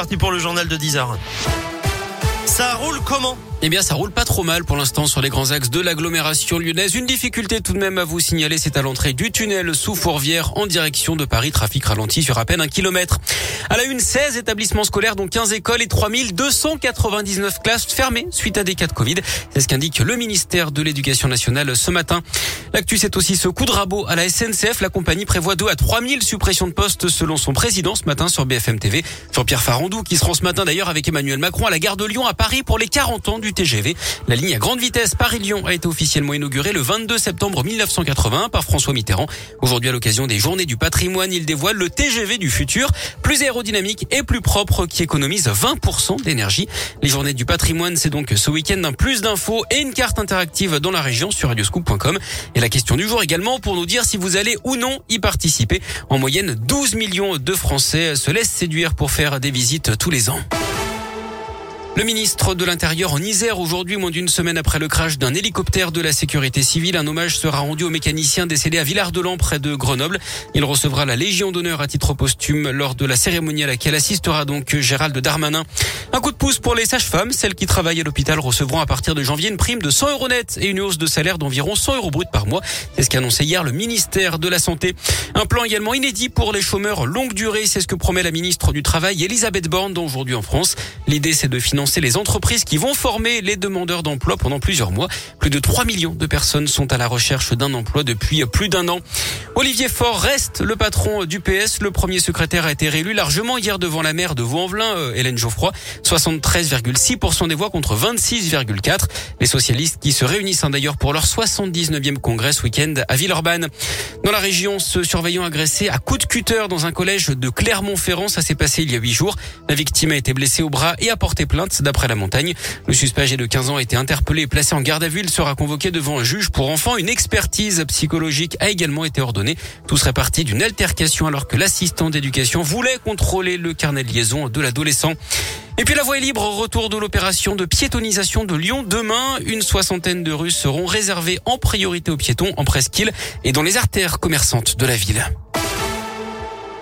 parti pour le journal de 10 heures. Ça roule comment? Eh bien, ça roule pas trop mal pour l'instant sur les grands axes de l'agglomération lyonnaise. Une difficulté tout de même à vous signaler, c'est à l'entrée du tunnel sous Fourvière en direction de Paris. Trafic ralenti sur à peine un kilomètre. À la une, 16 établissements scolaires, dont 15 écoles et 3299 classes fermées suite à des cas de Covid. C'est ce qu'indique le ministère de l'Éducation nationale ce matin. L'actu, c'est aussi ce coup de rabot à la SNCF. La compagnie prévoit 2 à 3000 suppressions de postes selon son président ce matin sur BFM TV. Jean-Pierre Farandou, qui se rend ce matin d'ailleurs avec Emmanuel Macron à la gare de Lyon à Paris pour les 40 ans du TGV. La ligne à grande vitesse Paris-Lyon a été officiellement inaugurée le 22 septembre 1981 par François Mitterrand. Aujourd'hui, à l'occasion des Journées du patrimoine, il dévoile le TGV du futur, plus aérodynamique et plus propre, qui économise 20% d'énergie. Les Journées du patrimoine, c'est donc ce week-end plus d'infos et une carte interactive dans la région sur radioscoop.com. Et la question du jour également pour nous dire si vous allez ou non y participer. En moyenne, 12 millions de Français se laissent séduire pour faire des visites tous les ans. Le ministre de l'Intérieur en Isère aujourd'hui, moins d'une semaine après le crash d'un hélicoptère de la sécurité civile, un hommage sera rendu au mécanicien décédé à Villard-de-Lans près de Grenoble. Il recevra la Légion d'honneur à titre posthume lors de la cérémonie à laquelle assistera donc Gérald Darmanin. Un coup de pouce pour les sages-femmes, celles qui travaillent à l'hôpital recevront à partir de janvier une prime de 100 euros net et une hausse de salaire d'environ 100 euros brut par mois. C'est ce qu'a annoncé hier le ministère de la Santé. Un plan également inédit pour les chômeurs longue durée, c'est ce que promet la ministre du Travail Elisabeth Borne aujourd'hui en France. L'idée c'est de financer les entreprises qui vont former les demandeurs d'emploi pendant plusieurs mois. Plus de 3 millions de personnes sont à la recherche d'un emploi depuis plus d'un an. Olivier Faure reste le patron du PS. Le premier secrétaire a été réélu largement hier devant la maire de Vaux-en-Velin, euh, Hélène Geoffroy. 73,6% des voix contre 26,4%. Les socialistes qui se réunissent hein, d'ailleurs pour leur 79e congrès ce week-end à Villeurbanne. Dans la région, ce surveillant agressé à coup de cutter dans un collège de Clermont-Ferrand, ça s'est passé il y a huit jours. La victime a été blessée au bras et a porté plainte d'après la montagne. Le suspect âgé de 15 ans a été interpellé et placé en garde à vue. Il sera convoqué devant un juge pour enfants. Une expertise psychologique a également été ordonnée. Tout serait parti d'une altercation alors que l'assistant d'éducation voulait contrôler le carnet de liaison de l'adolescent. Et puis la voie est libre, retour de l'opération de piétonisation de Lyon. Demain, une soixantaine de rues seront réservées en priorité aux piétons en presqu'île et dans les artères commerçantes de la ville.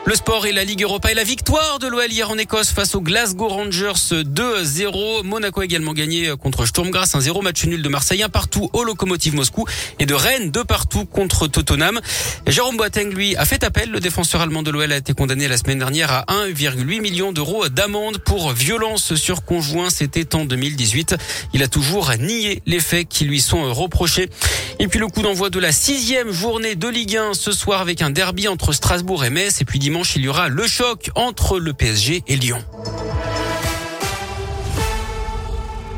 Le sport et la Ligue Europa et la victoire de l'OL hier en Écosse face aux Glasgow Rangers 2-0. Monaco a également gagné contre Sturm Graz 1-0. Match nul de Marseille un partout au Locomotive Moscou et de Rennes deux partout contre Tottenham. Jérôme Boateng lui a fait appel. Le défenseur allemand de l'OL a été condamné la semaine dernière à 1,8 million d'euros d'amende pour violence sur conjoint. C'était en 2018. Il a toujours nié les faits qui lui sont reprochés. Et puis le coup d'envoi de la sixième journée de Ligue 1 ce soir avec un derby entre Strasbourg et Metz. Et puis il y aura le choc entre le PSG et Lyon.